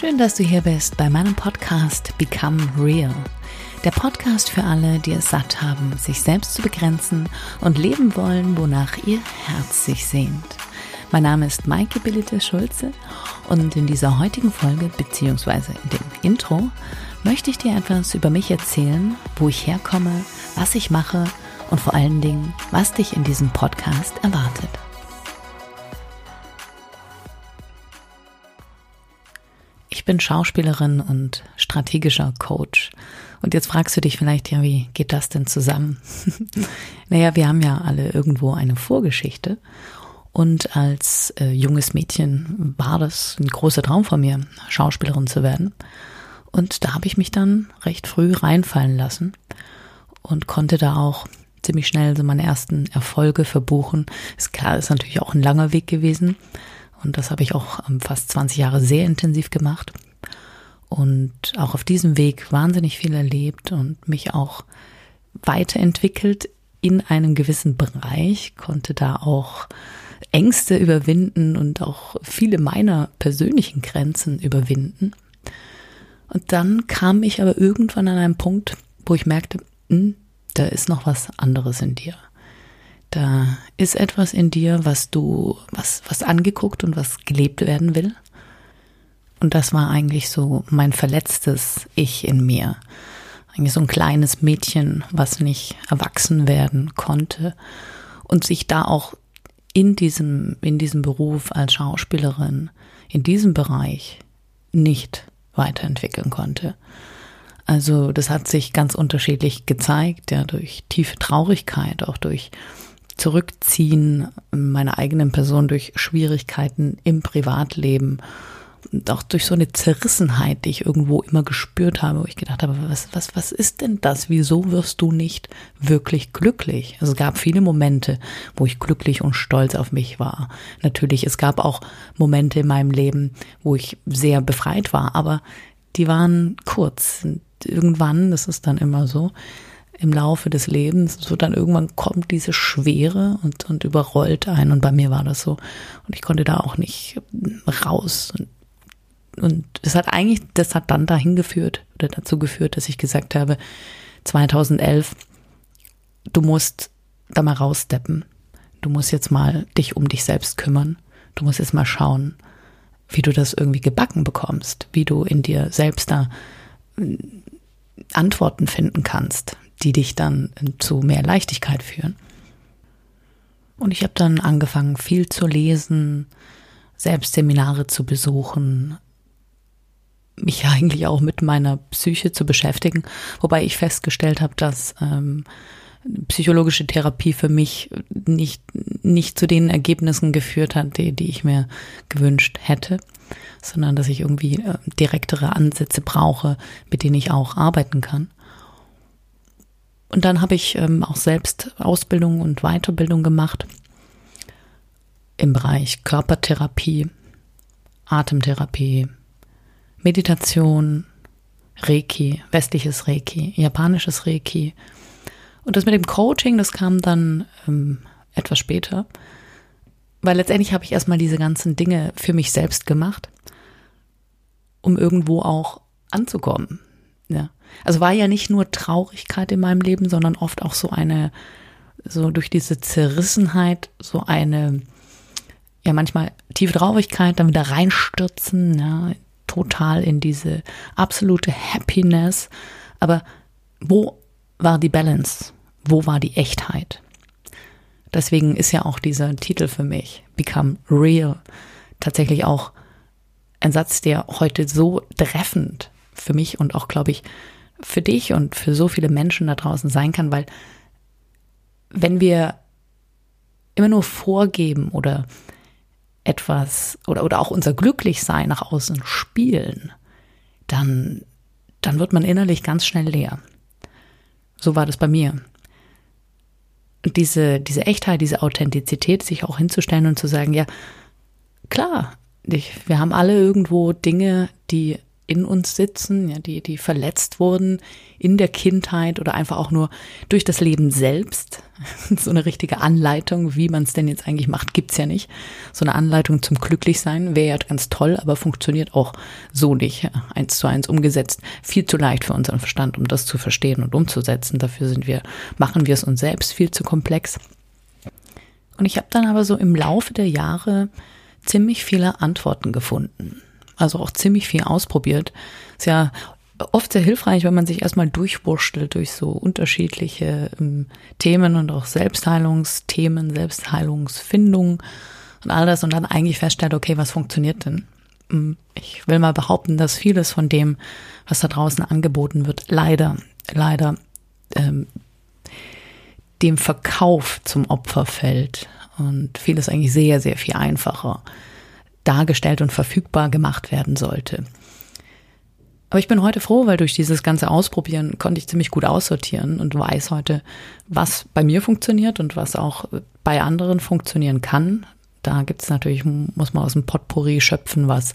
Schön, dass du hier bist bei meinem Podcast Become Real. Der Podcast für alle, die es satt haben, sich selbst zu begrenzen und leben wollen, wonach ihr Herz sich sehnt. Mein Name ist Maike Billite Schulze und in dieser heutigen Folge beziehungsweise in dem Intro möchte ich dir etwas über mich erzählen, wo ich herkomme, was ich mache und vor allen Dingen, was dich in diesem Podcast erwartet. Ich bin Schauspielerin und strategischer Coach. Und jetzt fragst du dich vielleicht, ja, wie geht das denn zusammen? naja, wir haben ja alle irgendwo eine Vorgeschichte. Und als äh, junges Mädchen war das ein großer Traum von mir, Schauspielerin zu werden. Und da habe ich mich dann recht früh reinfallen lassen und konnte da auch ziemlich schnell so meine ersten Erfolge verbuchen. Ist klar, ist natürlich auch ein langer Weg gewesen. Und das habe ich auch ähm, fast 20 Jahre sehr intensiv gemacht. Und auch auf diesem Weg wahnsinnig viel erlebt und mich auch weiterentwickelt in einem gewissen Bereich, konnte da auch Ängste überwinden und auch viele meiner persönlichen Grenzen überwinden. Und dann kam ich aber irgendwann an einen Punkt, wo ich merkte, hm, da ist noch was anderes in dir. Da ist etwas in dir, was du, was, was angeguckt und was gelebt werden will. Und das war eigentlich so mein verletztes Ich in mir. Eigentlich so ein kleines Mädchen, was nicht erwachsen werden konnte und sich da auch in diesem, in diesem Beruf als Schauspielerin, in diesem Bereich nicht weiterentwickeln konnte. Also das hat sich ganz unterschiedlich gezeigt, ja, durch tiefe Traurigkeit, auch durch Zurückziehen meiner eigenen Person, durch Schwierigkeiten im Privatleben und auch durch so eine Zerrissenheit, die ich irgendwo immer gespürt habe, wo ich gedacht habe, was, was, was ist denn das? Wieso wirst du nicht wirklich glücklich? Also es gab viele Momente, wo ich glücklich und stolz auf mich war. Natürlich, es gab auch Momente in meinem Leben, wo ich sehr befreit war, aber die waren kurz. Und irgendwann, das ist dann immer so, im Laufe des Lebens, so dann irgendwann kommt diese Schwere und, und überrollt ein. Und bei mir war das so. Und ich konnte da auch nicht raus. Und, und es hat eigentlich, das hat dann dahin geführt oder dazu geführt, dass ich gesagt habe, 2011, du musst da mal raussteppen. Du musst jetzt mal dich um dich selbst kümmern. Du musst jetzt mal schauen, wie du das irgendwie gebacken bekommst, wie du in dir selbst da Antworten finden kannst, die dich dann zu mehr Leichtigkeit führen. Und ich habe dann angefangen, viel zu lesen, selbst Seminare zu besuchen, mich eigentlich auch mit meiner Psyche zu beschäftigen, wobei ich festgestellt habe, dass ähm, psychologische Therapie für mich nicht, nicht zu den Ergebnissen geführt hat, die, die ich mir gewünscht hätte, sondern dass ich irgendwie äh, direktere Ansätze brauche, mit denen ich auch arbeiten kann. Und dann habe ich ähm, auch selbst Ausbildung und Weiterbildung gemacht im Bereich Körpertherapie, Atemtherapie, Meditation, Reiki, westliches Reiki, japanisches Reiki. Und das mit dem Coaching, das kam dann ähm, etwas später, weil letztendlich habe ich erstmal diese ganzen Dinge für mich selbst gemacht, um irgendwo auch anzukommen. Ja. Also war ja nicht nur Traurigkeit in meinem Leben, sondern oft auch so eine, so durch diese Zerrissenheit, so eine, ja, manchmal tiefe Traurigkeit, dann wieder reinstürzen, ja, total in diese absolute Happiness. Aber wo war die Balance? Wo war die Echtheit? Deswegen ist ja auch dieser Titel für mich, Become Real, tatsächlich auch ein Satz, der heute so treffend für mich und auch, glaube ich, für dich und für so viele Menschen da draußen sein kann, weil wenn wir immer nur vorgeben oder etwas oder, oder auch unser Glücklichsein nach außen spielen, dann, dann wird man innerlich ganz schnell leer. So war das bei mir. Und diese, diese Echtheit, diese Authentizität, sich auch hinzustellen und zu sagen, ja, klar, ich, wir haben alle irgendwo Dinge, die in uns sitzen, ja, die, die verletzt wurden in der Kindheit oder einfach auch nur durch das Leben selbst. So eine richtige Anleitung, wie man es denn jetzt eigentlich macht, gibt's ja nicht. So eine Anleitung zum Glücklichsein wäre ja ganz toll, aber funktioniert auch so nicht. Eins zu eins umgesetzt. Viel zu leicht für unseren Verstand, um das zu verstehen und umzusetzen. Dafür sind wir, machen wir es uns selbst viel zu komplex. Und ich habe dann aber so im Laufe der Jahre ziemlich viele Antworten gefunden also auch ziemlich viel ausprobiert. Ist ja oft sehr hilfreich, wenn man sich erstmal durchwurschtelt durch so unterschiedliche ähm, Themen und auch Selbstheilungsthemen, Selbstheilungsfindung und all das und dann eigentlich feststellt, okay, was funktioniert denn? Ähm, ich will mal behaupten, dass vieles von dem, was da draußen angeboten wird, leider, leider ähm, dem Verkauf zum Opfer fällt und vieles eigentlich sehr, sehr viel einfacher dargestellt und verfügbar gemacht werden sollte. Aber ich bin heute froh, weil durch dieses ganze Ausprobieren konnte ich ziemlich gut aussortieren und weiß heute, was bei mir funktioniert und was auch bei anderen funktionieren kann. Da gibt es natürlich, muss man aus dem Potpourri schöpfen, was,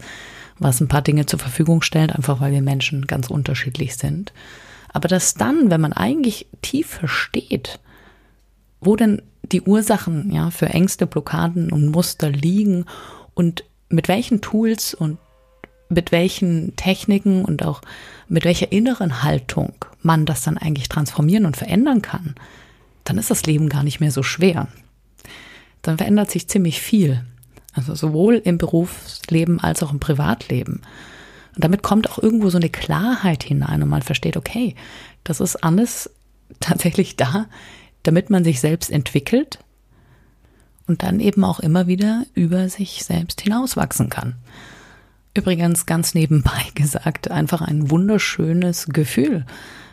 was ein paar Dinge zur Verfügung stellt, einfach weil wir Menschen ganz unterschiedlich sind. Aber dass dann, wenn man eigentlich tief versteht, wo denn die Ursachen ja, für Ängste, Blockaden und Muster liegen und mit welchen Tools und mit welchen Techniken und auch mit welcher inneren Haltung man das dann eigentlich transformieren und verändern kann, dann ist das Leben gar nicht mehr so schwer. Dann verändert sich ziemlich viel. Also sowohl im Berufsleben als auch im Privatleben. Und damit kommt auch irgendwo so eine Klarheit hinein und man versteht, okay, das ist alles tatsächlich da, damit man sich selbst entwickelt, und dann eben auch immer wieder über sich selbst hinauswachsen kann. Übrigens ganz nebenbei gesagt, einfach ein wunderschönes Gefühl,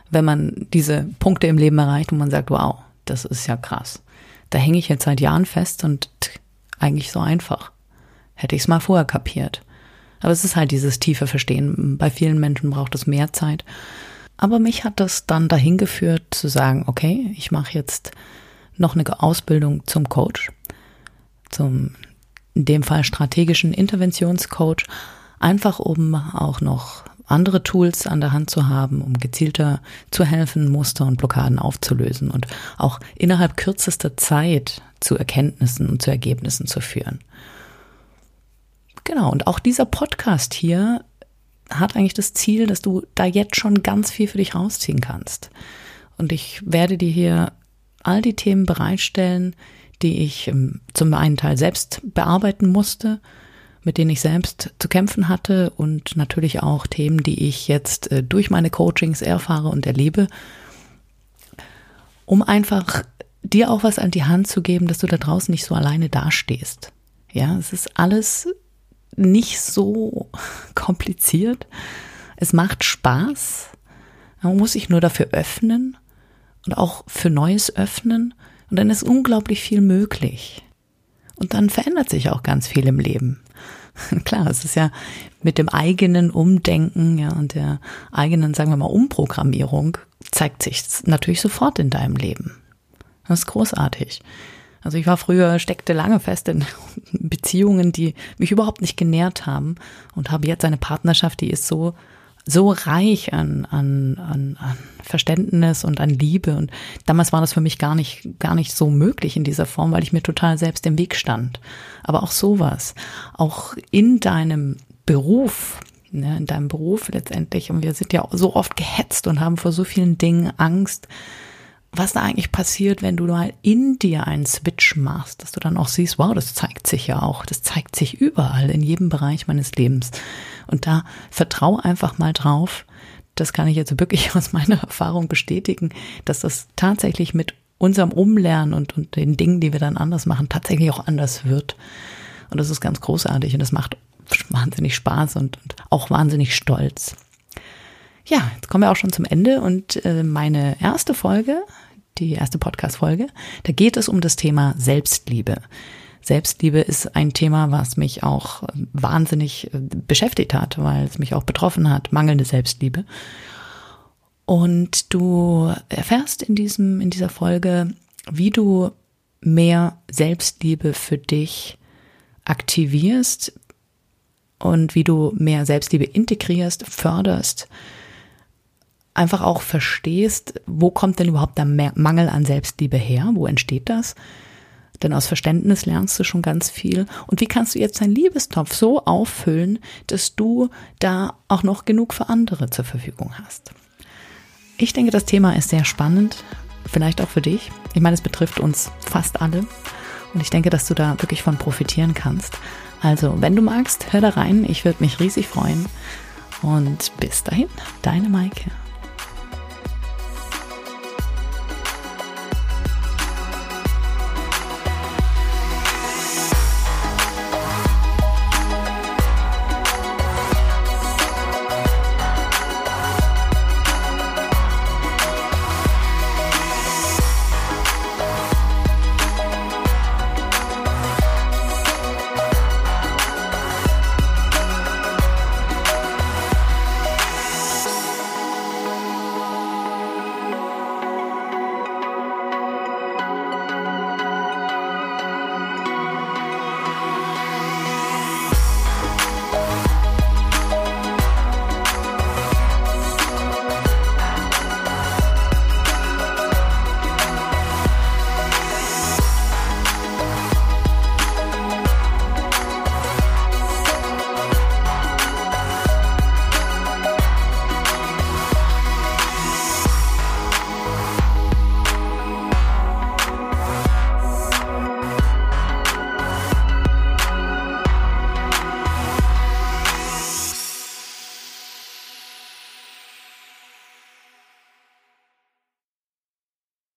wenn man diese Punkte im Leben erreicht und man sagt, wow, das ist ja krass. Da hänge ich jetzt seit Jahren fest und eigentlich so einfach. Hätte ich es mal vorher kapiert. Aber es ist halt dieses tiefe Verstehen. Bei vielen Menschen braucht es mehr Zeit. Aber mich hat das dann dahin geführt zu sagen, okay, ich mache jetzt noch eine Ausbildung zum Coach zum in dem Fall strategischen Interventionscoach, einfach um auch noch andere Tools an der Hand zu haben, um gezielter zu helfen, Muster und Blockaden aufzulösen und auch innerhalb kürzester Zeit zu Erkenntnissen und zu Ergebnissen zu führen. Genau, und auch dieser Podcast hier hat eigentlich das Ziel, dass du da jetzt schon ganz viel für dich rausziehen kannst. Und ich werde dir hier all die Themen bereitstellen, die ich ähm, zum einen Teil selbst bearbeiten musste, mit denen ich selbst zu kämpfen hatte und natürlich auch Themen, die ich jetzt äh, durch meine Coachings erfahre und erlebe, um einfach dir auch was an die Hand zu geben, dass du da draußen nicht so alleine dastehst. Ja, es ist alles nicht so kompliziert. Es macht Spaß. Man muss sich nur dafür öffnen und auch für Neues öffnen und dann ist unglaublich viel möglich. Und dann verändert sich auch ganz viel im Leben. Klar, es ist ja mit dem eigenen Umdenken, ja, und der eigenen, sagen wir mal, Umprogrammierung zeigt sich natürlich sofort in deinem Leben. Das ist großartig. Also ich war früher, steckte lange fest in Beziehungen, die mich überhaupt nicht genährt haben und habe jetzt eine Partnerschaft, die ist so so reich an, an, an, an Verständnis und an Liebe. Und damals war das für mich gar nicht, gar nicht so möglich in dieser Form, weil ich mir total selbst im Weg stand. Aber auch sowas, auch in deinem Beruf, ne, in deinem Beruf letztendlich. Und wir sind ja so oft gehetzt und haben vor so vielen Dingen Angst was da eigentlich passiert, wenn du mal in dir einen Switch machst, dass du dann auch siehst, wow, das zeigt sich ja auch, das zeigt sich überall in jedem Bereich meines Lebens. Und da vertrau einfach mal drauf, das kann ich jetzt wirklich aus meiner Erfahrung bestätigen, dass das tatsächlich mit unserem Umlernen und, und den Dingen, die wir dann anders machen, tatsächlich auch anders wird. Und das ist ganz großartig und das macht wahnsinnig Spaß und, und auch wahnsinnig stolz. Ja, jetzt kommen wir auch schon zum Ende und äh, meine erste Folge, die erste Podcast-Folge, da geht es um das Thema Selbstliebe. Selbstliebe ist ein Thema, was mich auch wahnsinnig äh, beschäftigt hat, weil es mich auch betroffen hat, mangelnde Selbstliebe. Und du erfährst in diesem, in dieser Folge, wie du mehr Selbstliebe für dich aktivierst, und wie du mehr Selbstliebe integrierst, förderst, einfach auch verstehst, wo kommt denn überhaupt der Mangel an Selbstliebe her, wo entsteht das? Denn aus Verständnis lernst du schon ganz viel. Und wie kannst du jetzt deinen Liebestopf so auffüllen, dass du da auch noch genug für andere zur Verfügung hast? Ich denke, das Thema ist sehr spannend, vielleicht auch für dich. Ich meine, es betrifft uns fast alle. Und ich denke, dass du da wirklich von profitieren kannst. Also, wenn du magst, hör da rein. Ich würde mich riesig freuen. Und bis dahin, deine Maike.